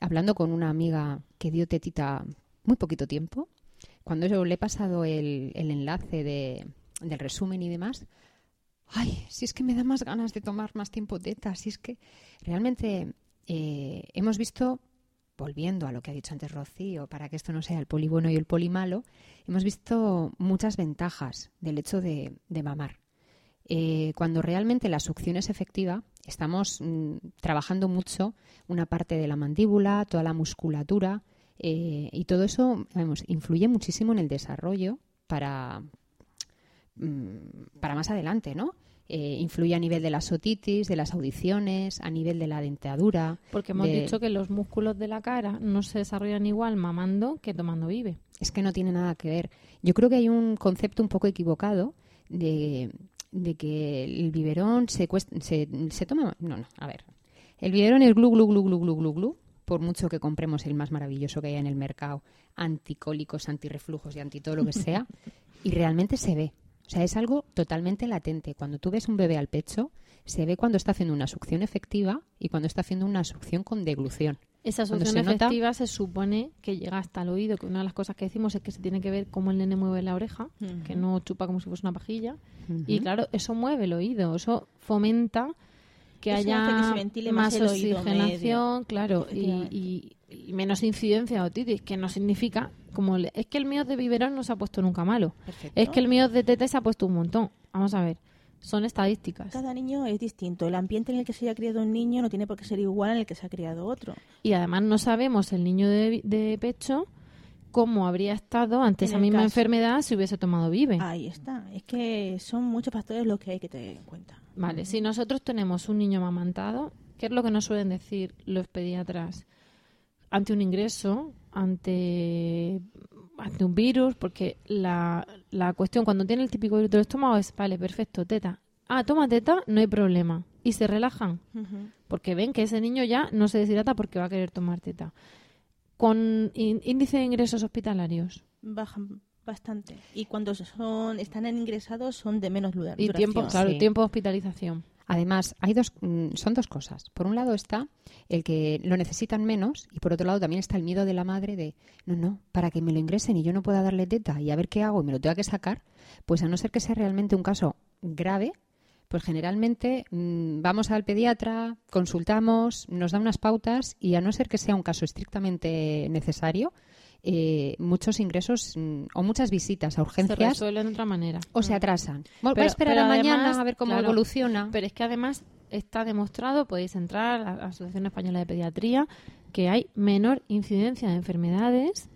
hablando con una amiga que dio tetita muy poquito tiempo, cuando yo le he pasado el, enlace de, del resumen y demás, ay, si es que me da más ganas de tomar más tiempo teta, si es que realmente eh, hemos visto, volviendo a lo que ha dicho antes Rocío, para que esto no sea el poli bueno y el poli malo, hemos visto muchas ventajas del hecho de, de mamar. Eh, cuando realmente la succión es efectiva, estamos mm, trabajando mucho una parte de la mandíbula, toda la musculatura, eh, y todo eso vamos, influye muchísimo en el desarrollo para, mm, para más adelante, ¿no? Eh, influye a nivel de las otitis, de las audiciones, a nivel de la dentadura. Porque hemos de- dicho que los músculos de la cara no se desarrollan igual mamando que tomando vive. Es que no tiene nada que ver. Yo creo que hay un concepto un poco equivocado de, de que el biberón se, cuest- se, se toma... No, no, a ver. El biberón es glu, glu, glu, glu, glu, glu, glu, por mucho que compremos el más maravilloso que haya en el mercado, anticólicos, antirreflujos y anti todo lo que [LAUGHS] sea, y realmente se ve. O sea, es algo totalmente latente. Cuando tú ves un bebé al pecho, se ve cuando está haciendo una succión efectiva y cuando está haciendo una succión con deglución. Esa succión se nota- efectiva se supone que llega hasta el oído, que una de las cosas que decimos es que se tiene que ver cómo el nene mueve la oreja, que no chupa como si fuese una pajilla. Y claro, eso mueve el oído, eso fomenta que Eso haya que más oxigenación, claro, y, Efectivamente. y- y menos incidencia de otitis, que no significa, como le- es que el mío de biberón no se ha puesto nunca malo, Perfecto. es que el mío de teta se ha puesto un montón. Vamos a ver, Son estadísticas. Cada niño es distinto. El ambiente en el que se haya criado un niño no tiene por qué ser igual en el que se ha criado otro. Y además no sabemos el niño de, de pecho cómo habría estado ante En esa misma caso. enfermedad si hubiese tomado Vive. Ahí está. Es que son muchos factores los que hay que tener en cuenta. Vale, si nosotros tenemos un niño amamantado, ¿qué es lo que nos suelen decir los pediatras? Ante un ingreso, ante, ante un virus, porque la, la cuestión cuando tiene el típico virus del estómago es, vale, perfecto, teta. Ah, toma teta, no hay problema. Y se relajan, porque ven que ese niño ya no se deshidrata porque va a querer tomar teta. Con ín- índice de ingresos hospitalarios. Bajan bastante. Y cuando son están en ingresados son de menos dura- Y tiempo, claro, Sí. tiempo de hospitalización. Además, hay dos, mm, son dos cosas. Por un lado está el que lo necesitan menos y por otro lado también está el miedo de la madre de, no, no, para que me lo ingresen y yo no pueda darle teta y a ver qué hago y me lo tenga que sacar, pues a no ser que sea realmente un caso grave, pues generalmente mm, vamos al pediatra, consultamos, nos da unas pautas y a no ser que sea un caso estrictamente necesario, eh, muchos ingresos mm, o muchas visitas a Se urgencias resuelven de otra manera. o se atrasan. Voy a Pero- esperar pero a mañana además, a ver cómo claro, evoluciona. Pero es que además está demostrado, podéis entrar a la Asociación Española de Pediatría, que hay menor incidencia de enfermedades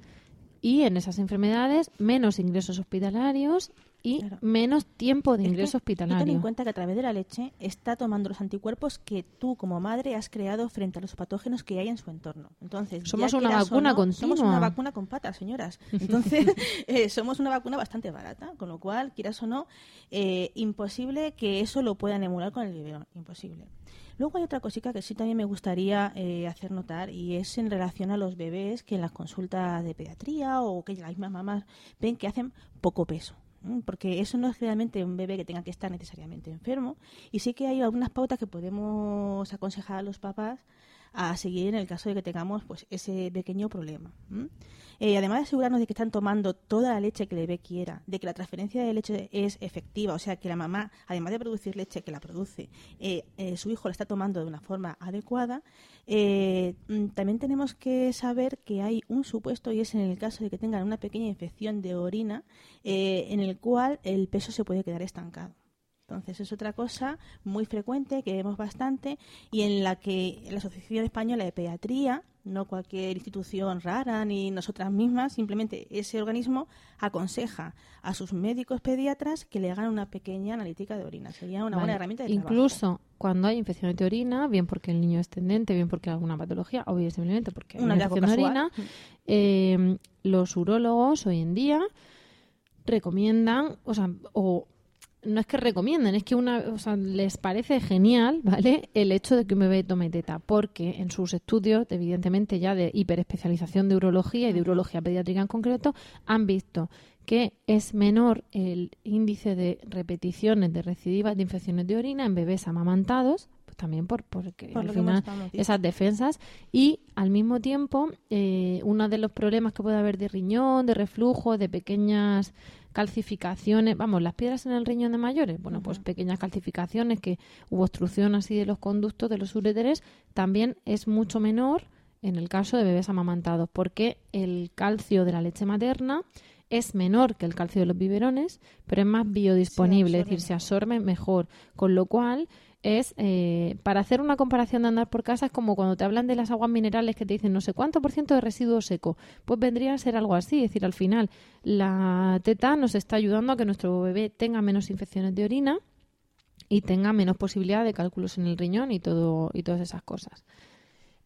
y en esas enfermedades menos ingresos hospitalarios y Claro. menos tiempo de Es que ingreso tú Ten en hospitalario. cuenta que a través de la leche está tomando los anticuerpos que tú como madre has creado frente a los patógenos que hay en su entorno. Entonces, Somos una vacuna no, Somos una vacuna con patas, señoras. [LAUGHS] Entonces, [LAUGHS] eh, somos una vacuna bastante barata, con lo cual, quieras o no, eh, imposible que eso lo puedan emular con el biberón. Imposible. Luego hay otra cosita que sí también me gustaría eh, hacer notar y es en relación a los bebés que en las consultas de pediatría o que las mismas mamás ven que hacen poco peso. ¿M? Porque eso no es realmente un bebé que tenga que estar necesariamente enfermo y sí que hay algunas pautas que podemos aconsejar a los papás a seguir en el caso de que tengamos pues ese pequeño problema. ¿m? Eh, además de asegurarnos de que están tomando toda la leche que el bebé quiera, de que la transferencia de leche es efectiva, o sea, que la mamá, además de producir leche que la produce, eh, eh, su hijo la está tomando de una forma adecuada, eh, mm, también tenemos que saber que hay un supuesto, y es en el caso de que tengan una pequeña infección de orina, en el cual el peso se puede quedar estancado. Entonces es otra cosa muy frecuente que vemos bastante y en la que la Asociación Española de Pediatría, no cualquier institución rara ni nosotras mismas, simplemente ese organismo aconseja a sus médicos pediatras que le hagan una pequeña analítica de orina. Sería una Vale. buena herramienta de trabajo. Incluso cuando hay infecciones de orina, bien porque el niño es tendente, bien porque hay alguna patología, o bien simplemente porque hay Un una infección de orina, eh, los urólogos hoy en día recomiendan, o sea, o no es que recomienden, es que una, o sea, les parece genial, ¿vale? El hecho de que un bebé tome teta, porque en sus estudios, evidentemente ya de hiperespecialización de urología y de urología pediátrica en concreto, han visto que es menor el índice de repeticiones de recidivas de infecciones de orina en bebés amamantados, también por porque Por al lo final esas defensas. Y al mismo tiempo eh, uno de los problemas que puede haber de riñón, de reflujo, de pequeñas calcificaciones, vamos, las piedras en el riñón de mayores, bueno, pues pequeñas calcificaciones que hubo obstrucción así de los conductos de los uréteres, también es mucho menor en el caso de bebés amamantados, porque el calcio de la leche materna es menor que el calcio de los biberones, pero es más biodisponible, es decir, se absorbe mejor, con lo cual es eh, para hacer una comparación de andar por casa es como cuando te hablan de las aguas minerales que te dicen no sé cuánto por ciento de residuo seco pues vendría a ser algo así es decir al final la teta nos está ayudando a que nuestro bebé tenga menos infecciones de orina y tenga menos posibilidad de cálculos en el riñón y todo y todas esas cosas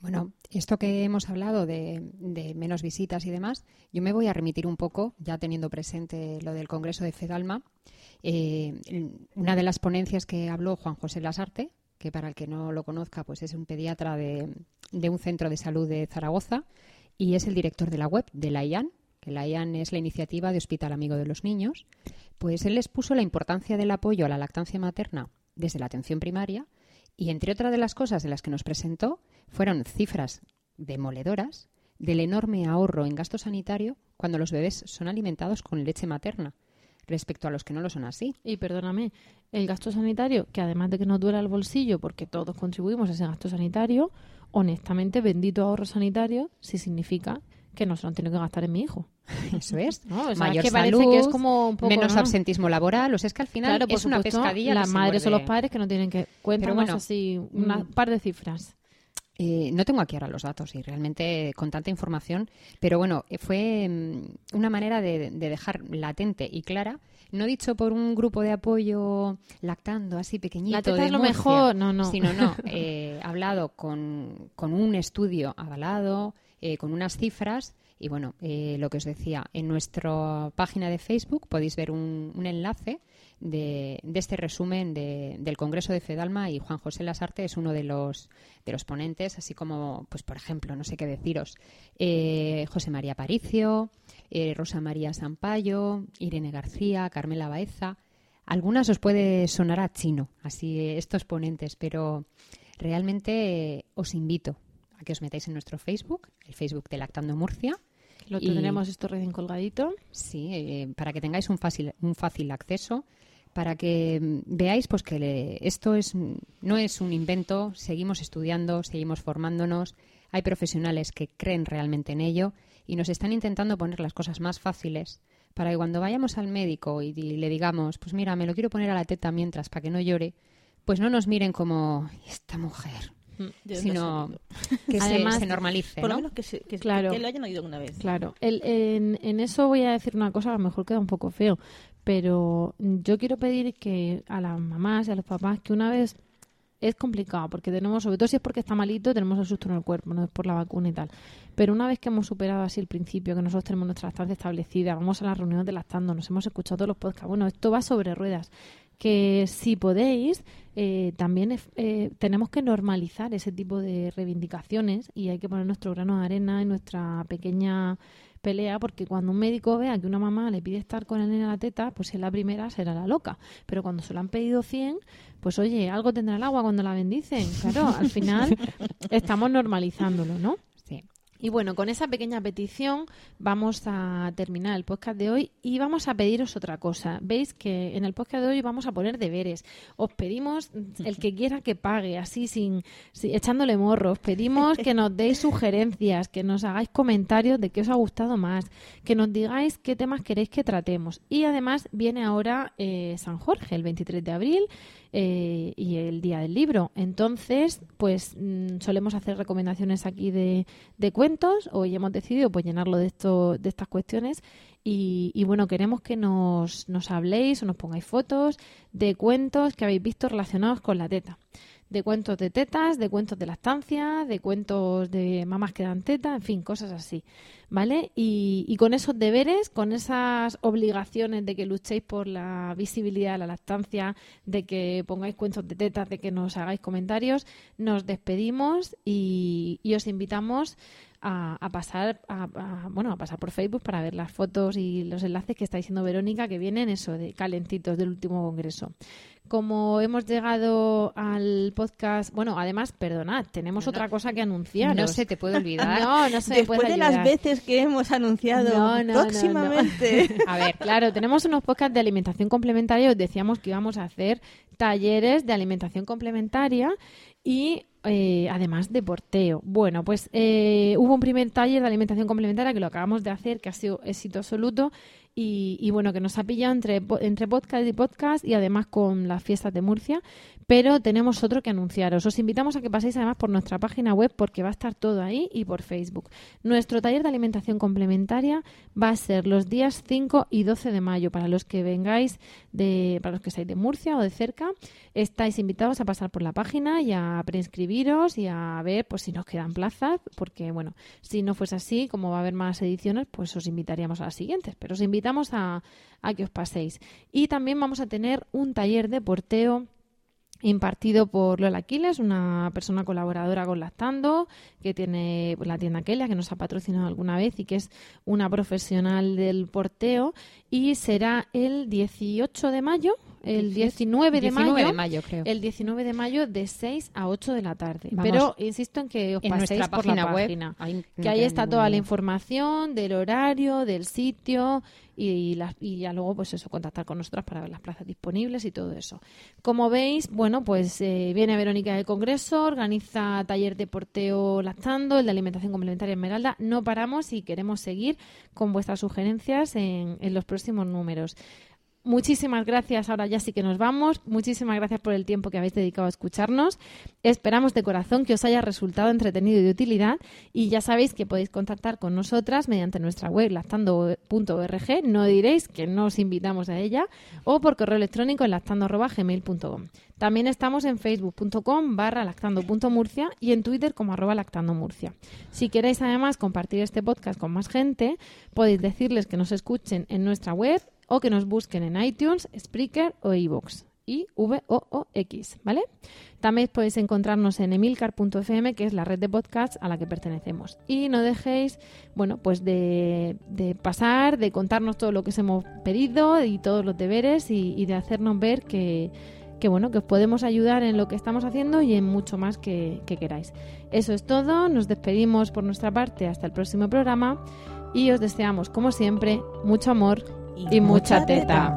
Bueno, esto que hemos hablado de, de menos visitas y demás, yo me voy a remitir un poco, ya teniendo presente lo del Congreso de Fedalma. Eh, una de las ponencias que habló Juan José Lasarte, que para el que no lo conozca, pues es un pediatra de, de un centro de salud de Zaragoza y es el director de la web de la IAN, que la IAN es la iniciativa de Hospital Amigo de los Niños. Pues él les puso la importancia del apoyo a la lactancia materna desde la atención primaria y entre otras de las cosas de las que nos presentó fueron cifras demoledoras del enorme ahorro en gasto sanitario cuando los bebés son alimentados con leche materna respecto a los que no lo son así. Y perdóname, el gasto sanitario, que además de que nos duela el bolsillo, porque todos contribuimos a ese gasto sanitario, honestamente, bendito ahorro sanitario, si significa que no se lo han tenido que gastar en mi hijo. [LAUGHS] Eso es. ¿no? O sea, Mayor es que parece salud, que es como un poco, menos ¿no? absentismo laboral. O sea, es que al final Claro, es una pescadilla. Las madres o los padres que no tienen que... Cuéntanos bueno, así un mm. par de cifras. Eh, no tengo aquí ahora los datos y realmente con tanta información, pero bueno, eh, fue mm, una manera de, de dejar latente y clara, no dicho por un grupo de apoyo lactando así pequeñito. La teta de es lo Murcia, mejor, no, no. Sino, no, [LAUGHS] eh, hablado con, con un estudio avalado, eh, con unas cifras. Y bueno, eh, lo que os decía, en nuestra página de Facebook podéis ver un, un enlace de, este resumen de- del Congreso de Fedalma y Juan José Lasarte es uno de los, de los ponentes, así como, pues por ejemplo, no sé qué deciros, eh, José María Paricio, eh, Rosa María Sampaio, Irene García, Carmela Baeza. Algunas os puede sonar a chino, así eh, estos ponentes, pero realmente os invito a que os metáis en nuestro Facebook, el Facebook de Lactando Murcia. Lo y- tendremos esto recién colgadito. Sí, eh, para que tengáis un fácil, un fácil acceso, para que mm, veáis pues que le- esto es mm, no es un invento, seguimos estudiando, seguimos formándonos, hay profesionales que creen realmente en ello y nos están intentando poner las cosas más fáciles para que cuando vayamos al médico y, di- le digamos, pues mira, me lo quiero poner a la teta mientras para que no llore, pues no nos miren como esta mujer, ¿De dónde sino ha salido? [LAUGHS] que Además, se, normalice, Por lo ¿no? menos que, se- que, Claro. que lo hayan oído una vez. Claro, el- en, en eso voy a decir una cosa a lo mejor queda un poco feo, pero yo quiero pedir que a las mamás y a los papás que una vez es complicado porque tenemos, sobre todo si es porque está malito, tenemos el susto en el cuerpo, no es por la vacuna y tal. Pero una vez que hemos superado así el principio, que nosotros tenemos nuestra estancia establecida, vamos a las reuniones de lactando, nos hemos escuchado todos los podcasts, bueno, esto va sobre ruedas. Que si podéis, eh, también es- eh, tenemos que normalizar ese tipo de reivindicaciones y hay que poner nuestro grano de arena en nuestra pequeña pelea porque cuando un médico vea que una mamá le pide estar con el nene a la teta, pues en la primera será la loca. Pero cuando se lo han pedido 100, pues oye, algo tendrá el agua cuando la bendicen. Claro, al final [LAUGHS] estamos normalizándolo, ¿no? Y bueno, con esa pequeña petición vamos a terminar el podcast de hoy y vamos a pediros otra cosa. Veis que en el podcast de hoy vamos a poner deberes. Os pedimos el que quiera que pague, así sin, sin- echándole morro. Os pedimos que nos deis sugerencias, que nos hagáis comentarios de qué os ha gustado más, que nos digáis qué temas queréis que tratemos. Y además viene ahora eh, San Jorge, el 23 de abril, eh, y el día del libro. Entonces, pues mm, solemos hacer recomendaciones aquí de, de cuentos. Hoy hemos decidido pues llenarlo de esto, de estas cuestiones. Y, y, bueno, queremos que nos, nos habléis o nos pongáis fotos de cuentos que habéis visto relacionados con la teta. De cuentos de tetas, de cuentos de lactancia, de cuentos de mamás que dan teta, en fin, cosas así. ¿Vale? Y, y con esos deberes, con esas obligaciones de que luchéis por la visibilidad de la lactancia, de que pongáis cuentos de tetas, de que nos hagáis comentarios, nos despedimos y, y os invitamos a, a pasar a, a- bueno a pasar por Facebook para ver las fotos y los enlaces que está diciendo Verónica que vienen eso de calentitos del último congreso. Como hemos llegado al podcast, bueno, además, perdonad, tenemos otra cosa que anunciar. No se te puede olvidar. [LAUGHS] No, no se Después puede de las veces que hemos anunciado No, no, no, próximamente. [LAUGHS] A ver, claro, tenemos unos podcasts de alimentación complementaria. Os decíamos que íbamos a hacer talleres de alimentación complementaria y eh, además de porteo. Bueno, pues eh, hubo un primer taller de alimentación complementaria que lo acabamos de hacer, que ha sido éxito absoluto. Y, y bueno, que nos ha pillado entre, entre podcast y podcast y además con las fiestas de Murcia. Pero tenemos otro que anunciaros. Os invitamos a que paséis además por nuestra página web porque va a estar todo ahí y por Facebook. Nuestro taller de alimentación complementaria va a ser los días 5 y 12 de mayo. Para los que vengáis, de, para los que seáis de Murcia o de cerca, estáis invitados a pasar por la página y a preinscribiros y a ver pues si nos quedan plazas. Porque bueno, si no fuese así, como va a haber más ediciones, pues os invitaríamos a las siguientes. Pero os invitamos a, a que os paséis. Y también vamos a tener un taller de porteo impartido por Lola Aquiles, una persona colaboradora con Lactando, que tiene la tienda Kelia, que nos ha patrocinado alguna vez y que es una profesional del porteo. Y será el 18 de mayo, el 19 de 19 mayo. de mayo, creo. El 19 de mayo de 6 a 8 de la tarde. Vamos. Pero insisto en que os En paséis por la página web, página. ahí no que ahí está ningún toda la información del horario, del sitio y, las- y ya luego pues eso, contactar con nosotras para ver las plazas disponibles y todo eso. Como veis, bueno, pues eh, viene Verónica del Congreso, organiza taller de porteo lactando, el de alimentación complementaria Esmeralda. No paramos y queremos seguir con vuestras sugerencias en, en los próximos números. Muchísimas gracias. Ahora ya sí que nos vamos. Muchísimas gracias por el tiempo que habéis dedicado a escucharnos. Esperamos de corazón que os haya resultado entretenido y de utilidad. Y ya sabéis que podéis contactar con nosotras mediante nuestra web lactando.org. No diréis que no os invitamos a ella. O por correo electrónico en lactando.gmail.com. También estamos en facebook.com barra lactando.murcia y en Twitter como arroba lactandomurcia. Si queréis además compartir este podcast con más gente, podéis decirles que nos escuchen en nuestra web o que nos busquen en iTunes, Spreaker o iVoox. I V O O X, ¿vale? También podéis encontrarnos en emilcar.fm, que es la red de podcasts a la que pertenecemos. Y no dejéis, bueno, pues de, de pasar, de contarnos todo lo que os hemos pedido y todos los deberes y, y de hacernos ver que, que, bueno, que os podemos ayudar en lo que estamos haciendo y en mucho más que queráis. Eso es todo. Nos despedimos por nuestra parte hasta el próximo programa y os deseamos, como siempre, mucho amor y, mucha teta.